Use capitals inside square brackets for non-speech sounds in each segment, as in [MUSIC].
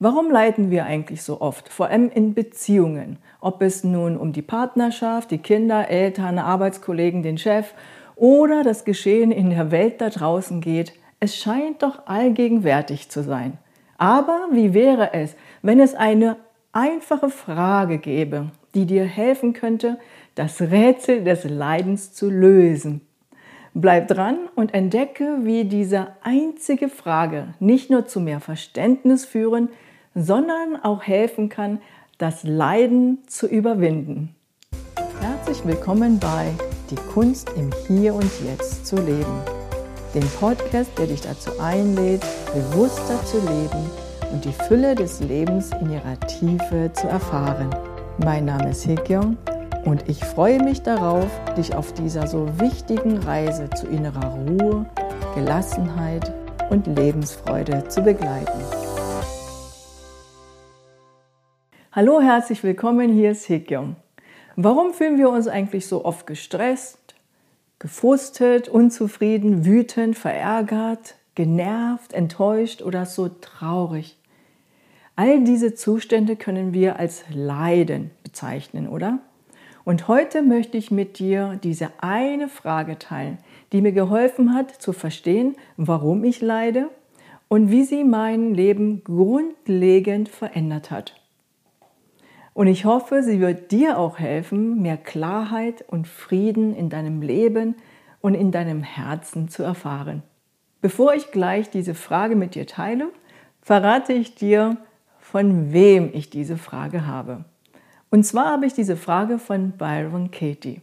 Warum leiden wir eigentlich so oft, vor allem in Beziehungen? Ob es nun um die Partnerschaft, die Kinder, Eltern, Arbeitskollegen, den Chef oder das Geschehen in der Welt da draußen geht, es scheint doch allgegenwärtig zu sein. Aber wie wäre es, wenn es eine einfache Frage gäbe, die dir helfen könnte, das Rätsel des Leidens zu lösen? Bleib dran und entdecke, wie diese einzige Frage nicht nur zu mehr Verständnis führen, sondern auch helfen kann, das Leiden zu überwinden. Herzlich willkommen bei Die Kunst im Hier und Jetzt zu leben, dem Podcast, der dich dazu einlädt, bewusster zu leben und die Fülle des Lebens in ihrer Tiefe zu erfahren. Mein Name ist Hekyong und ich freue mich darauf, dich auf dieser so wichtigen Reise zu innerer Ruhe, Gelassenheit und Lebensfreude zu begleiten. Hallo, herzlich willkommen, hier ist Hekyong. Warum fühlen wir uns eigentlich so oft gestresst, gefrustet, unzufrieden, wütend, verärgert, genervt, enttäuscht oder so traurig? All diese Zustände können wir als Leiden bezeichnen, oder? Und heute möchte ich mit dir diese eine Frage teilen, die mir geholfen hat zu verstehen, warum ich leide und wie sie mein Leben grundlegend verändert hat. Und ich hoffe, sie wird dir auch helfen, mehr Klarheit und Frieden in deinem Leben und in deinem Herzen zu erfahren. Bevor ich gleich diese Frage mit dir teile, verrate ich dir, von wem ich diese Frage habe. Und zwar habe ich diese Frage von Byron Katie.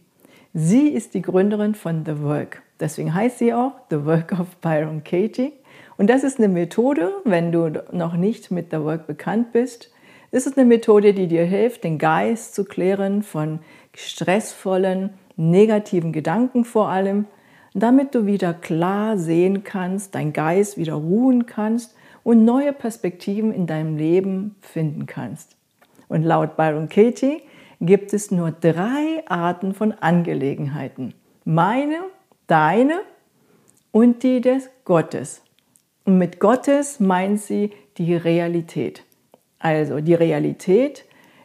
Sie ist die Gründerin von The Work. Deswegen heißt sie auch The Work of Byron Katie. Und das ist eine Methode, wenn du noch nicht mit The Work bekannt bist, ist es eine Methode, die dir hilft, den Geist zu klären von stressvollen, negativen Gedanken vor allem, damit du wieder klar sehen kannst, dein Geist wieder ruhen kannst und neue Perspektiven in deinem Leben finden kannst. Und laut Byron Katie gibt es nur drei Arten von Angelegenheiten. Meine, deine und die des Gottes. Und mit Gottes meint sie die Realität. Also die Realität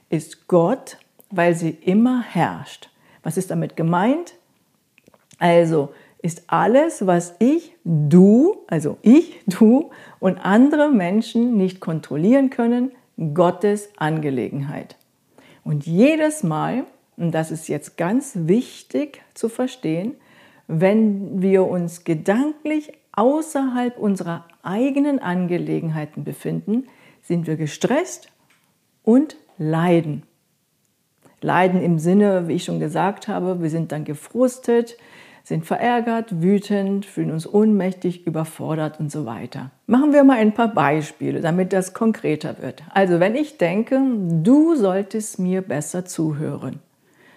ist Gott, weil sie immer herrscht. Was ist damit gemeint? Also ist alles, was ich, du, also ich, du und andere Menschen nicht kontrollieren können, Gottes Angelegenheit. Und jedes Mal, und das ist jetzt ganz wichtig zu verstehen, wenn wir uns gedanklich außerhalb unserer eigenen Angelegenheiten befinden, sind wir gestresst und leiden. Leiden im Sinne, wie ich schon gesagt habe, wir sind dann gefrustet, sind verärgert, wütend, fühlen uns ohnmächtig, überfordert und so weiter. Machen wir mal ein paar Beispiele, damit das konkreter wird. Also wenn ich denke, du solltest mir besser zuhören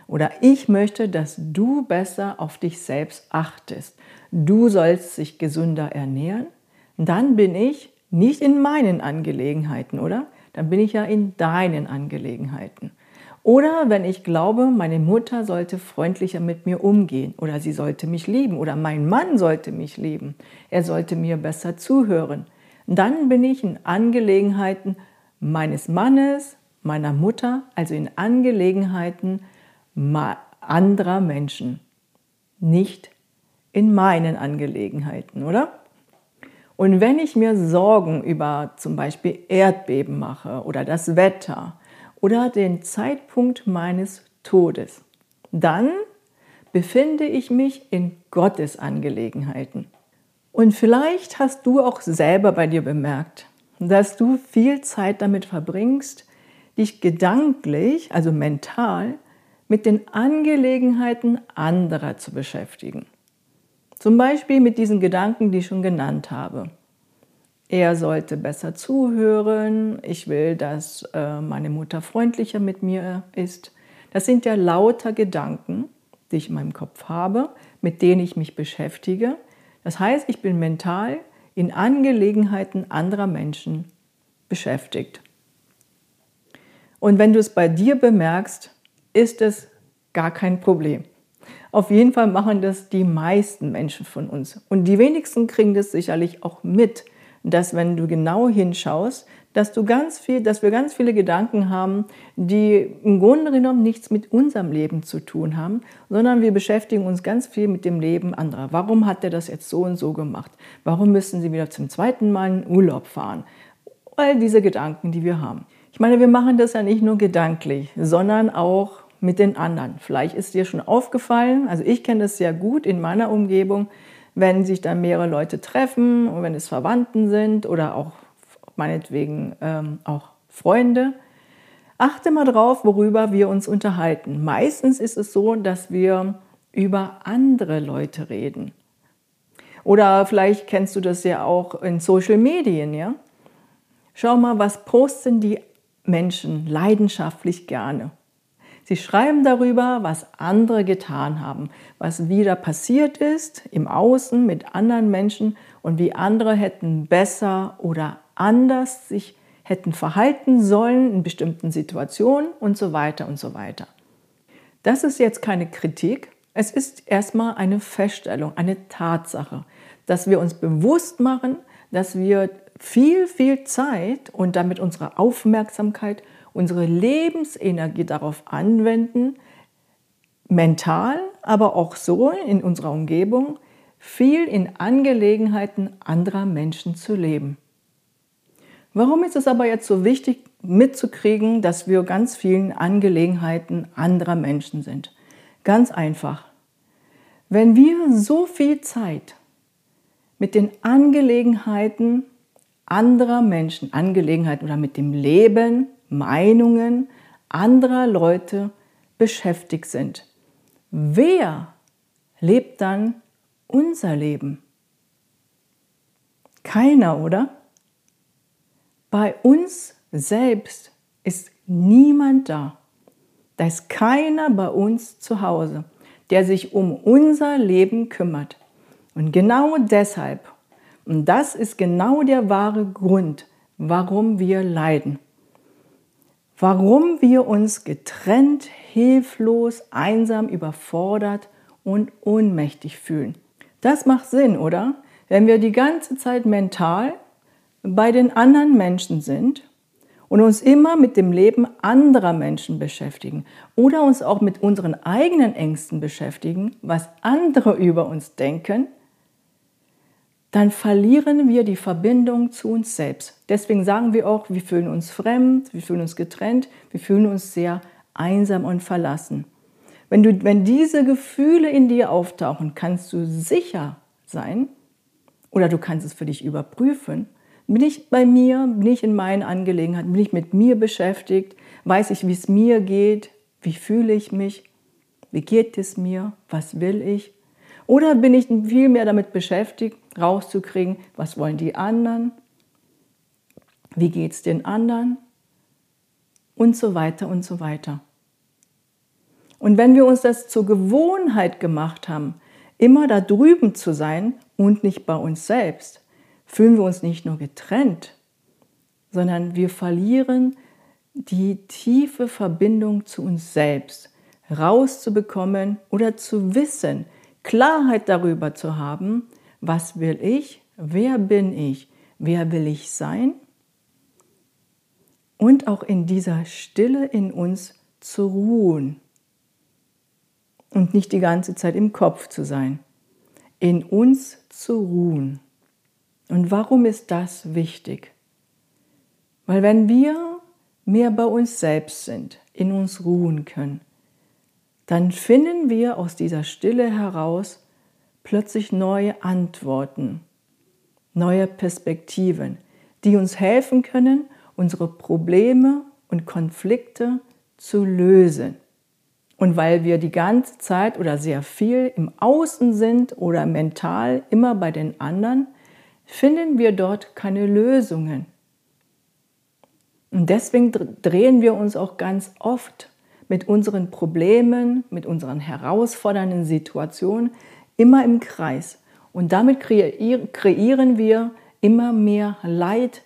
oder ich möchte, dass du besser auf dich selbst achtest, du sollst dich gesünder ernähren, dann bin ich nicht in meinen Angelegenheiten, oder? Dann bin ich ja in deinen Angelegenheiten. Oder wenn ich glaube, meine Mutter sollte freundlicher mit mir umgehen oder sie sollte mich lieben oder mein Mann sollte mich lieben, er sollte mir besser zuhören, dann bin ich in Angelegenheiten meines Mannes, meiner Mutter, also in Angelegenheiten anderer Menschen, nicht in meinen Angelegenheiten, oder? Und wenn ich mir Sorgen über zum Beispiel Erdbeben mache oder das Wetter oder den Zeitpunkt meines Todes, dann befinde ich mich in Gottes Angelegenheiten. Und vielleicht hast du auch selber bei dir bemerkt, dass du viel Zeit damit verbringst, dich gedanklich, also mental, mit den Angelegenheiten anderer zu beschäftigen. Zum Beispiel mit diesen Gedanken, die ich schon genannt habe. Er sollte besser zuhören. Ich will, dass äh, meine Mutter freundlicher mit mir ist. Das sind ja lauter Gedanken, die ich in meinem Kopf habe, mit denen ich mich beschäftige. Das heißt, ich bin mental in Angelegenheiten anderer Menschen beschäftigt. Und wenn du es bei dir bemerkst, ist es gar kein Problem. Auf jeden Fall machen das die meisten Menschen von uns. Und die wenigsten kriegen das sicherlich auch mit, dass wenn du genau hinschaust, dass, du ganz viel, dass wir ganz viele Gedanken haben, die im Grunde genommen nichts mit unserem Leben zu tun haben, sondern wir beschäftigen uns ganz viel mit dem Leben anderer. Warum hat er das jetzt so und so gemacht? Warum müssen sie wieder zum zweiten Mal in Urlaub fahren? All diese Gedanken, die wir haben. Ich meine, wir machen das ja nicht nur gedanklich, sondern auch mit den anderen. Vielleicht ist dir schon aufgefallen, also ich kenne das sehr gut in meiner Umgebung, wenn sich dann mehrere Leute treffen und wenn es Verwandten sind oder auch meinetwegen ähm, auch Freunde. Achte mal drauf, worüber wir uns unterhalten. Meistens ist es so, dass wir über andere Leute reden. Oder vielleicht kennst du das ja auch in Social Medien, ja? Schau mal, was posten die Menschen leidenschaftlich gerne. Sie schreiben darüber, was andere getan haben, was wieder passiert ist im Außen mit anderen Menschen und wie andere hätten besser oder anders sich hätten verhalten sollen in bestimmten Situationen und so weiter und so weiter. Das ist jetzt keine Kritik, es ist erstmal eine Feststellung, eine Tatsache, dass wir uns bewusst machen, dass wir viel, viel Zeit und damit unsere Aufmerksamkeit, unsere Lebensenergie darauf anwenden, mental, aber auch so in unserer Umgebung, viel in Angelegenheiten anderer Menschen zu leben. Warum ist es aber jetzt so wichtig mitzukriegen, dass wir ganz vielen Angelegenheiten anderer Menschen sind? Ganz einfach. Wenn wir so viel Zeit mit den Angelegenheiten anderer Menschen, Angelegenheiten oder mit dem Leben, Meinungen anderer Leute beschäftigt sind, wer lebt dann unser Leben? Keiner, oder? Bei uns selbst ist niemand da. Da ist keiner bei uns zu Hause, der sich um unser Leben kümmert. Und genau deshalb, und das ist genau der wahre Grund, warum wir leiden. Warum wir uns getrennt, hilflos, einsam, überfordert und ohnmächtig fühlen. Das macht Sinn, oder? Wenn wir die ganze Zeit mental bei den anderen Menschen sind und uns immer mit dem Leben anderer Menschen beschäftigen oder uns auch mit unseren eigenen Ängsten beschäftigen, was andere über uns denken, dann verlieren wir die Verbindung zu uns selbst. Deswegen sagen wir auch, wir fühlen uns fremd, wir fühlen uns getrennt, wir fühlen uns sehr einsam und verlassen. Wenn, du, wenn diese Gefühle in dir auftauchen, kannst du sicher sein oder du kannst es für dich überprüfen, bin ich bei mir, bin ich in meinen Angelegenheiten, bin ich mit mir beschäftigt, weiß ich, wie es mir geht, wie fühle ich mich, wie geht es mir, was will ich? Oder bin ich viel mehr damit beschäftigt, rauszukriegen, was wollen die anderen, wie geht es den anderen und so weiter und so weiter. Und wenn wir uns das zur Gewohnheit gemacht haben, immer da drüben zu sein und nicht bei uns selbst, fühlen wir uns nicht nur getrennt, sondern wir verlieren die tiefe Verbindung zu uns selbst, rauszubekommen oder zu wissen, Klarheit darüber zu haben, was will ich, wer bin ich, wer will ich sein und auch in dieser Stille in uns zu ruhen und nicht die ganze Zeit im Kopf zu sein, in uns zu ruhen. Und warum ist das wichtig? Weil wenn wir mehr bei uns selbst sind, in uns ruhen können, dann finden wir aus dieser Stille heraus plötzlich neue Antworten, neue Perspektiven, die uns helfen können, unsere Probleme und Konflikte zu lösen. Und weil wir die ganze Zeit oder sehr viel im Außen sind oder mental immer bei den anderen, finden wir dort keine Lösungen. Und deswegen drehen wir uns auch ganz oft mit unseren Problemen, mit unseren herausfordernden Situationen immer im Kreis. Und damit kreieren wir immer mehr Leid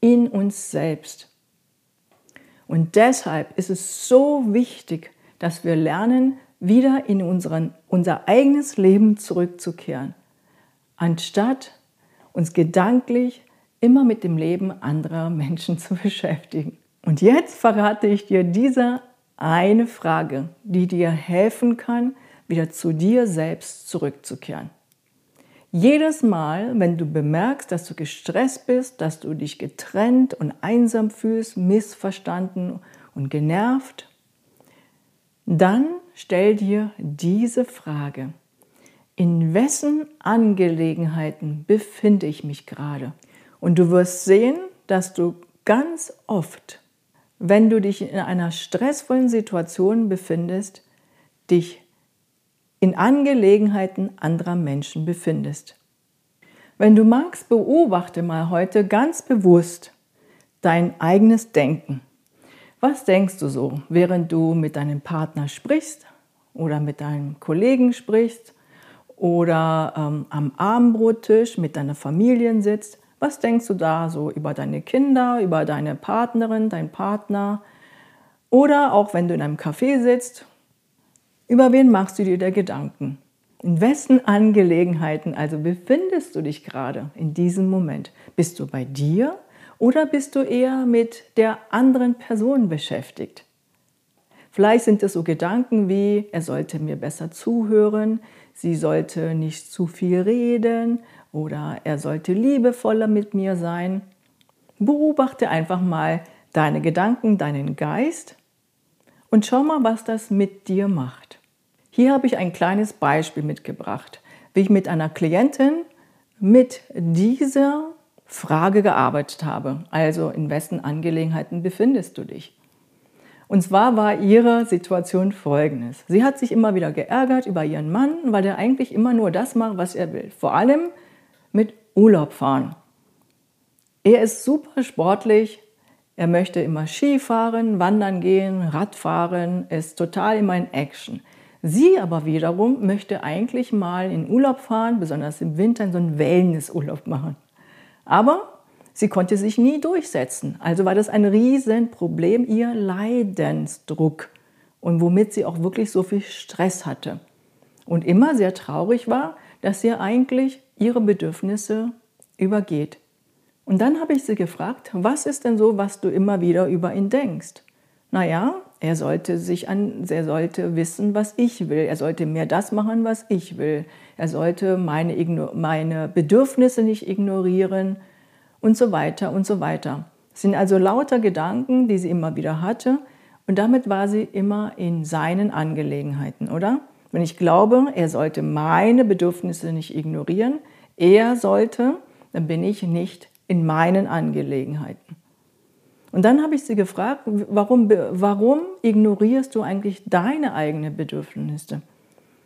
in uns selbst. Und deshalb ist es so wichtig, dass wir lernen, wieder in unseren, unser eigenes Leben zurückzukehren, anstatt uns gedanklich immer mit dem Leben anderer Menschen [LAUGHS] zu beschäftigen. Und jetzt verrate ich dir diese eine Frage, die dir helfen kann, wieder zu dir selbst zurückzukehren. Jedes Mal, wenn du bemerkst, dass du gestresst bist, dass du dich getrennt und einsam fühlst, missverstanden und genervt, dann stell dir diese Frage. In wessen Angelegenheiten befinde ich mich gerade? Und du wirst sehen, dass du ganz oft, wenn du dich in einer stressvollen Situation befindest, dich in Angelegenheiten anderer Menschen befindest. Wenn du magst, beobachte mal heute ganz bewusst dein eigenes Denken. Was denkst du so, während du mit deinem Partner sprichst oder mit deinem Kollegen sprichst oder ähm, am Abendbrottisch mit deiner Familie sitzt? Was denkst du da so über deine Kinder, über deine Partnerin, deinen Partner? Oder auch wenn du in einem Café sitzt, über wen machst du dir da Gedanken? In wessen Angelegenheiten also befindest du dich gerade in diesem Moment? Bist du bei dir oder bist du eher mit der anderen Person beschäftigt? Vielleicht sind es so Gedanken wie, er sollte mir besser zuhören, sie sollte nicht zu viel reden oder er sollte liebevoller mit mir sein. Beobachte einfach mal deine Gedanken, deinen Geist und schau mal, was das mit dir macht. Hier habe ich ein kleines Beispiel mitgebracht, wie ich mit einer Klientin mit dieser Frage gearbeitet habe. Also in wessen Angelegenheiten befindest du dich? Und zwar war ihre Situation folgendes. Sie hat sich immer wieder geärgert über ihren Mann, weil er eigentlich immer nur das macht, was er will. Vor allem mit Urlaub fahren. Er ist super sportlich, er möchte immer Skifahren, wandern gehen, Radfahren, ist total immer in Action. Sie aber wiederum möchte eigentlich mal in Urlaub fahren, besonders im Winter so einen Wellnessurlaub machen. Aber sie konnte sich nie durchsetzen. Also war das ein Riesenproblem, ihr Leidensdruck und womit sie auch wirklich so viel Stress hatte. Und immer sehr traurig war, dass sie eigentlich ihre Bedürfnisse übergeht. Und dann habe ich sie gefragt, was ist denn so, was du immer wieder über ihn denkst? Naja, er sollte sich an, er sollte wissen, was ich will. Er sollte mehr das machen, was ich will. Er sollte meine, meine Bedürfnisse nicht ignorieren und so weiter und so weiter. Das sind also lauter Gedanken, die sie immer wieder hatte. Und damit war sie immer in seinen Angelegenheiten, oder? Wenn ich glaube, er sollte meine Bedürfnisse nicht ignorieren, er sollte, dann bin ich nicht in meinen Angelegenheiten. Und dann habe ich sie gefragt, warum, warum ignorierst du eigentlich deine eigenen Bedürfnisse?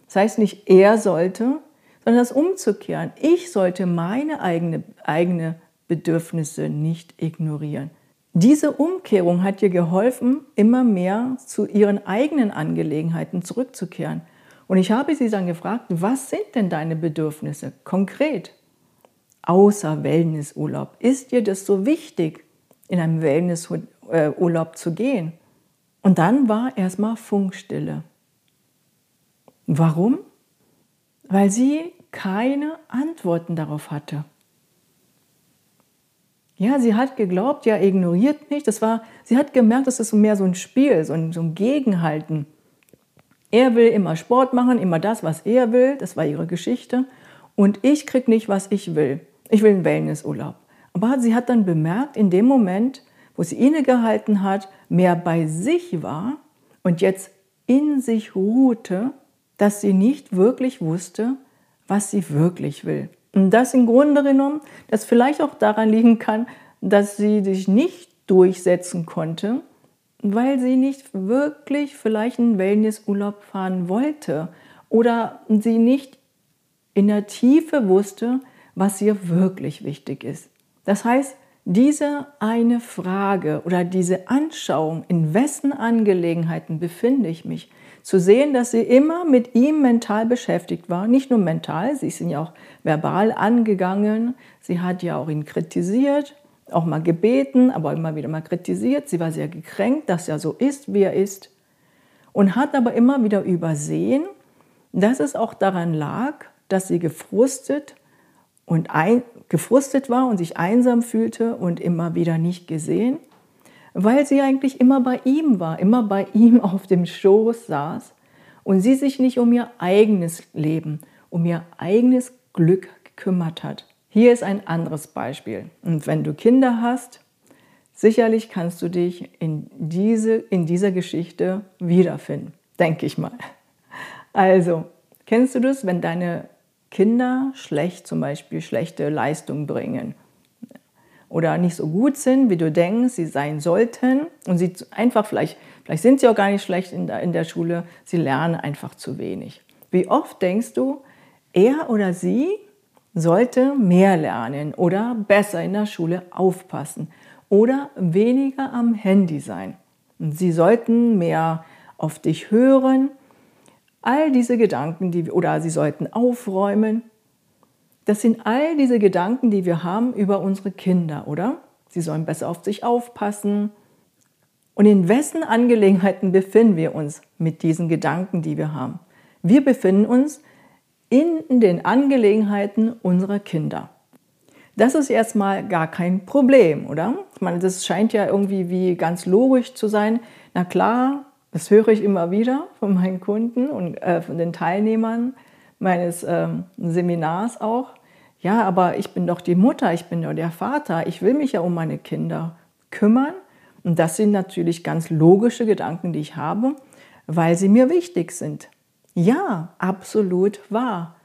Das heißt nicht, er sollte, sondern das umzukehren. Ich sollte meine eigene, eigene Bedürfnisse nicht ignorieren. Diese Umkehrung hat ihr geholfen, immer mehr zu ihren eigenen Angelegenheiten zurückzukehren. Und ich habe sie dann gefragt, was sind denn deine Bedürfnisse konkret? Außer Wellnessurlaub. Ist dir das so wichtig, in einem Wellnessurlaub zu gehen? Und dann war erstmal Funkstille. Warum? Weil sie keine Antworten darauf hatte. Ja, sie hat geglaubt, ja, ignoriert mich. Das war, sie hat gemerkt, das ist mehr so ein Spiel, so ein, so ein Gegenhalten. Er will immer Sport machen, immer das, was er will. Das war ihre Geschichte. Und ich krieg nicht, was ich will. Ich will einen Wellnessurlaub. Aber sie hat dann bemerkt, in dem Moment, wo sie innegehalten hat, mehr bei sich war und jetzt in sich ruhte, dass sie nicht wirklich wusste, was sie wirklich will. Und das im Grunde genommen, das vielleicht auch daran liegen kann, dass sie sich nicht durchsetzen konnte, weil sie nicht wirklich vielleicht einen Wellnessurlaub fahren wollte oder sie nicht in der Tiefe wusste, was ihr wirklich wichtig ist. Das heißt, diese eine Frage oder diese Anschauung, in wessen Angelegenheiten befinde ich mich, zu sehen, dass sie immer mit ihm mental beschäftigt war, nicht nur mental, sie ist ihn ja auch verbal angegangen, sie hat ja auch ihn kritisiert, auch mal gebeten, aber immer wieder mal kritisiert. Sie war sehr gekränkt, dass er so ist, wie er ist. Und hat aber immer wieder übersehen, dass es auch daran lag, dass sie gefrustet und ein, gefrustet war und sich einsam fühlte und immer wieder nicht gesehen, weil sie eigentlich immer bei ihm war, immer bei ihm auf dem Schoß saß und sie sich nicht um ihr eigenes Leben, um ihr eigenes Glück gekümmert hat. Hier ist ein anderes Beispiel. Und wenn du Kinder hast, sicherlich kannst du dich in, diese, in dieser Geschichte wiederfinden, denke ich mal. Also, kennst du das, wenn deine Kinder schlecht zum Beispiel schlechte Leistung bringen oder nicht so gut sind, wie du denkst, sie sein sollten und sie einfach vielleicht, vielleicht sind sie auch gar nicht schlecht in der, in der Schule, sie lernen einfach zu wenig. Wie oft denkst du, er oder sie sollte mehr lernen oder besser in der Schule aufpassen oder weniger am Handy sein. Sie sollten mehr auf dich hören All diese Gedanken, die oder sie sollten aufräumen, das sind all diese Gedanken, die wir haben über unsere Kinder, oder? Sie sollen besser auf sich aufpassen. Und in wessen Angelegenheiten befinden wir uns mit diesen Gedanken, die wir haben? Wir befinden uns in den Angelegenheiten unserer Kinder. Das ist erstmal gar kein Problem, oder? Ich meine, das scheint ja irgendwie wie ganz logisch zu sein. Na klar, das höre ich immer wieder von meinen Kunden und äh, von den Teilnehmern meines ähm, Seminars auch. Ja, aber ich bin doch die Mutter, ich bin doch der Vater, ich will mich ja um meine Kinder kümmern. Und das sind natürlich ganz logische Gedanken, die ich habe, weil sie mir wichtig sind. Ja, absolut wahr.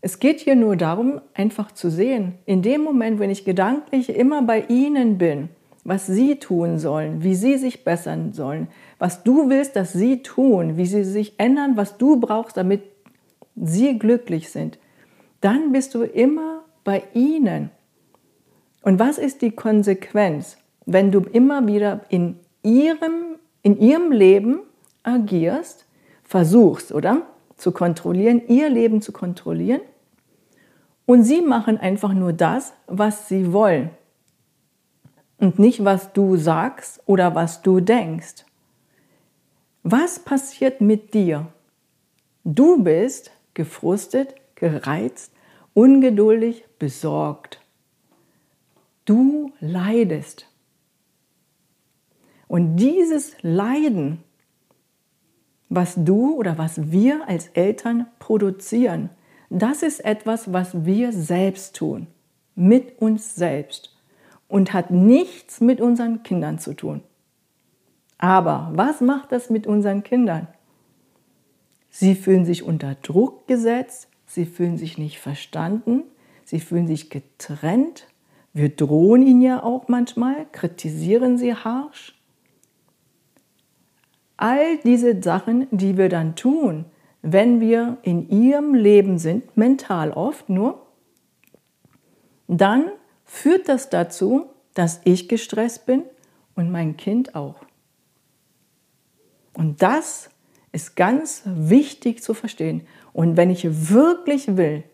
Es geht hier nur darum, einfach zu sehen, in dem Moment, wenn ich gedanklich immer bei Ihnen bin, was Sie tun sollen, wie Sie sich bessern sollen, was du willst, dass sie tun, wie sie sich ändern, was du brauchst, damit sie glücklich sind, dann bist du immer bei ihnen. Und was ist die Konsequenz, wenn du immer wieder in ihrem, in ihrem Leben agierst, versuchst, oder? Zu kontrollieren, ihr Leben zu kontrollieren. Und sie machen einfach nur das, was sie wollen. Und nicht, was du sagst oder was du denkst. Was passiert mit dir? Du bist gefrustet, gereizt, ungeduldig, besorgt. Du leidest. Und dieses Leiden, was du oder was wir als Eltern produzieren, das ist etwas, was wir selbst tun, mit uns selbst und hat nichts mit unseren Kindern zu tun. Aber was macht das mit unseren Kindern? Sie fühlen sich unter Druck gesetzt, sie fühlen sich nicht verstanden, sie fühlen sich getrennt. Wir drohen ihnen ja auch manchmal, kritisieren sie harsch. All diese Sachen, die wir dann tun, wenn wir in ihrem Leben sind, mental oft nur, dann führt das dazu, dass ich gestresst bin und mein Kind auch. Und das ist ganz wichtig zu verstehen. Und wenn ich wirklich will,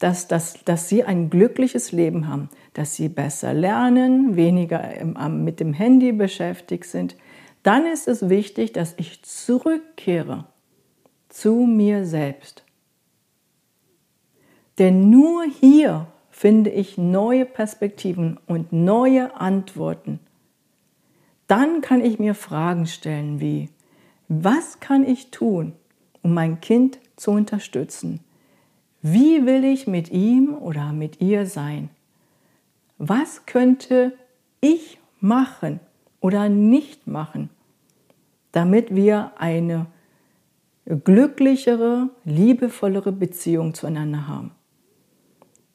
dass, dass, dass sie ein glückliches Leben haben, dass sie besser lernen, weniger mit dem Handy beschäftigt sind, dann ist es wichtig, dass ich zurückkehre zu mir selbst. Denn nur hier finde ich neue Perspektiven und neue Antworten dann kann ich mir Fragen stellen wie, was kann ich tun, um mein Kind zu unterstützen? Wie will ich mit ihm oder mit ihr sein? Was könnte ich machen oder nicht machen, damit wir eine glücklichere, liebevollere Beziehung zueinander haben?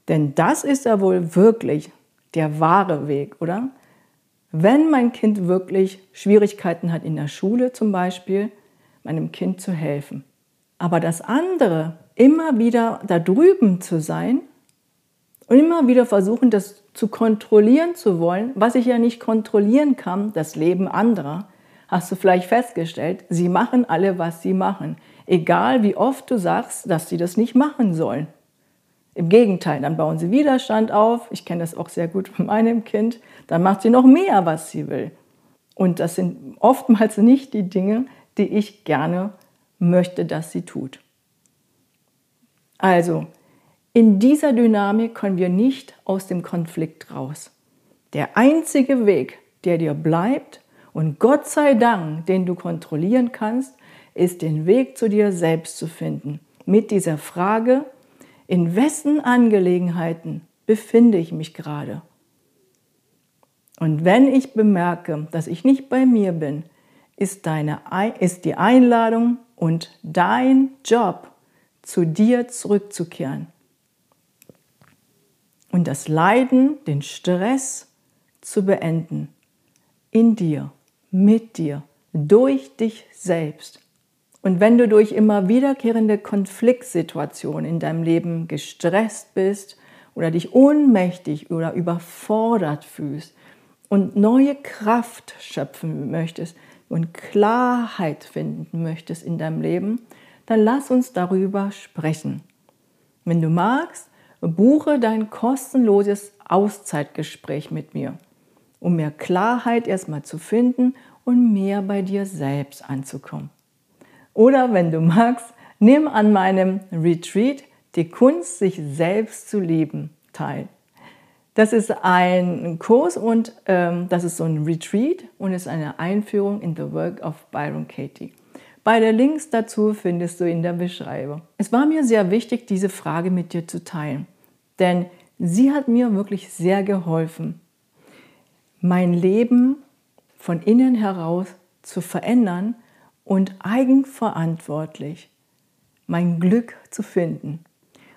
Denn das ist ja wohl wirklich der wahre Weg, oder? Wenn mein Kind wirklich Schwierigkeiten hat in der Schule zum Beispiel, meinem Kind zu helfen. Aber das andere, immer wieder da drüben zu sein und immer wieder versuchen, das zu kontrollieren zu wollen, was ich ja nicht kontrollieren kann, das Leben anderer, hast du vielleicht festgestellt, sie machen alle, was sie machen. Egal wie oft du sagst, dass sie das nicht machen sollen. Im Gegenteil, dann bauen sie Widerstand auf. Ich kenne das auch sehr gut von meinem Kind. Dann macht sie noch mehr, was sie will. Und das sind oftmals nicht die Dinge, die ich gerne möchte, dass sie tut. Also, In dieser Dynamik können wir nicht aus dem Konflikt raus. Der einzige Weg, der dir bleibt und Gott sei Dank, den du kontrollieren kannst, ist den Weg zu dir selbst zu finden. Mit dieser Frage, in wessen Angelegenheiten befinde ich mich gerade? Und wenn ich bemerke, dass ich nicht bei mir bin, ist, deine, ist die Einladung und dein Job, zu dir zurückzukehren. Und das Leiden, den Stress zu beenden. In dir, mit dir, durch dich selbst. Und wenn du durch immer wiederkehrende Konfliktsituationen in deinem Leben gestresst bist oder dich ohnmächtig oder überfordert fühlst und neue Kraft schöpfen möchtest und Klarheit finden möchtest in deinem Leben, dann lass uns darüber sprechen. Wenn du magst, buche dein kostenloses Auszeitgespräch mit mir, um mehr Klarheit erstmal zu finden und mehr bei dir selbst anzukommen. Oder wenn du magst, nimm an meinem Retreat die Kunst, sich selbst zu lieben teil. Das ist ein Kurs und ähm, das ist so ein Retreat und ist eine Einführung in the Work of Byron Katie. Beide Links dazu findest du in der Beschreibung. Es war mir sehr wichtig, diese Frage mit dir zu teilen, denn sie hat mir wirklich sehr geholfen, mein Leben von innen heraus zu verändern und eigenverantwortlich mein Glück zu finden.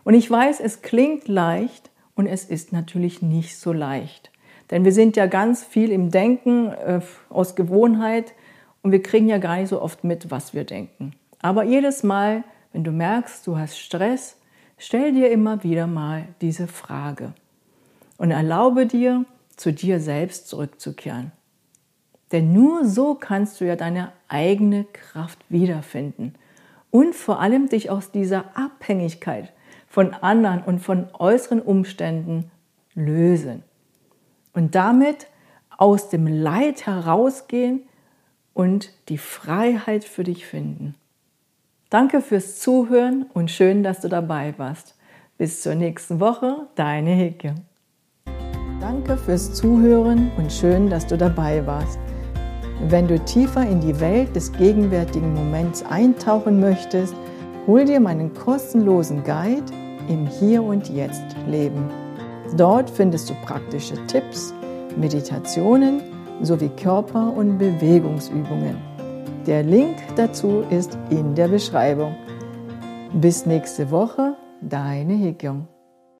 Und ich weiß, es klingt leicht und es ist natürlich nicht so leicht. Denn wir sind ja ganz viel im Denken äh, aus Gewohnheit und wir kriegen ja gar nicht so oft mit, was wir denken. Aber jedes Mal, wenn du merkst, du hast Stress, stell dir immer wieder mal diese Frage und erlaube dir, zu dir selbst zurückzukehren. Denn nur so kannst du ja deine eigene Kraft wiederfinden und vor allem dich aus dieser Abhängigkeit von anderen und von äußeren Umständen lösen. Und damit aus dem Leid herausgehen und die Freiheit für dich finden. Danke fürs Zuhören und schön, dass du dabei warst. Bis zur nächsten Woche, deine Hicke. Danke fürs Zuhören und schön, dass du dabei warst. Wenn du tiefer in die Welt des gegenwärtigen Moments eintauchen möchtest, hol dir meinen kostenlosen Guide im Hier und Jetzt Leben. Dort findest du praktische Tipps, Meditationen sowie Körper- und Bewegungsübungen. Der Link dazu ist in der Beschreibung. Bis nächste Woche, deine Hikyong.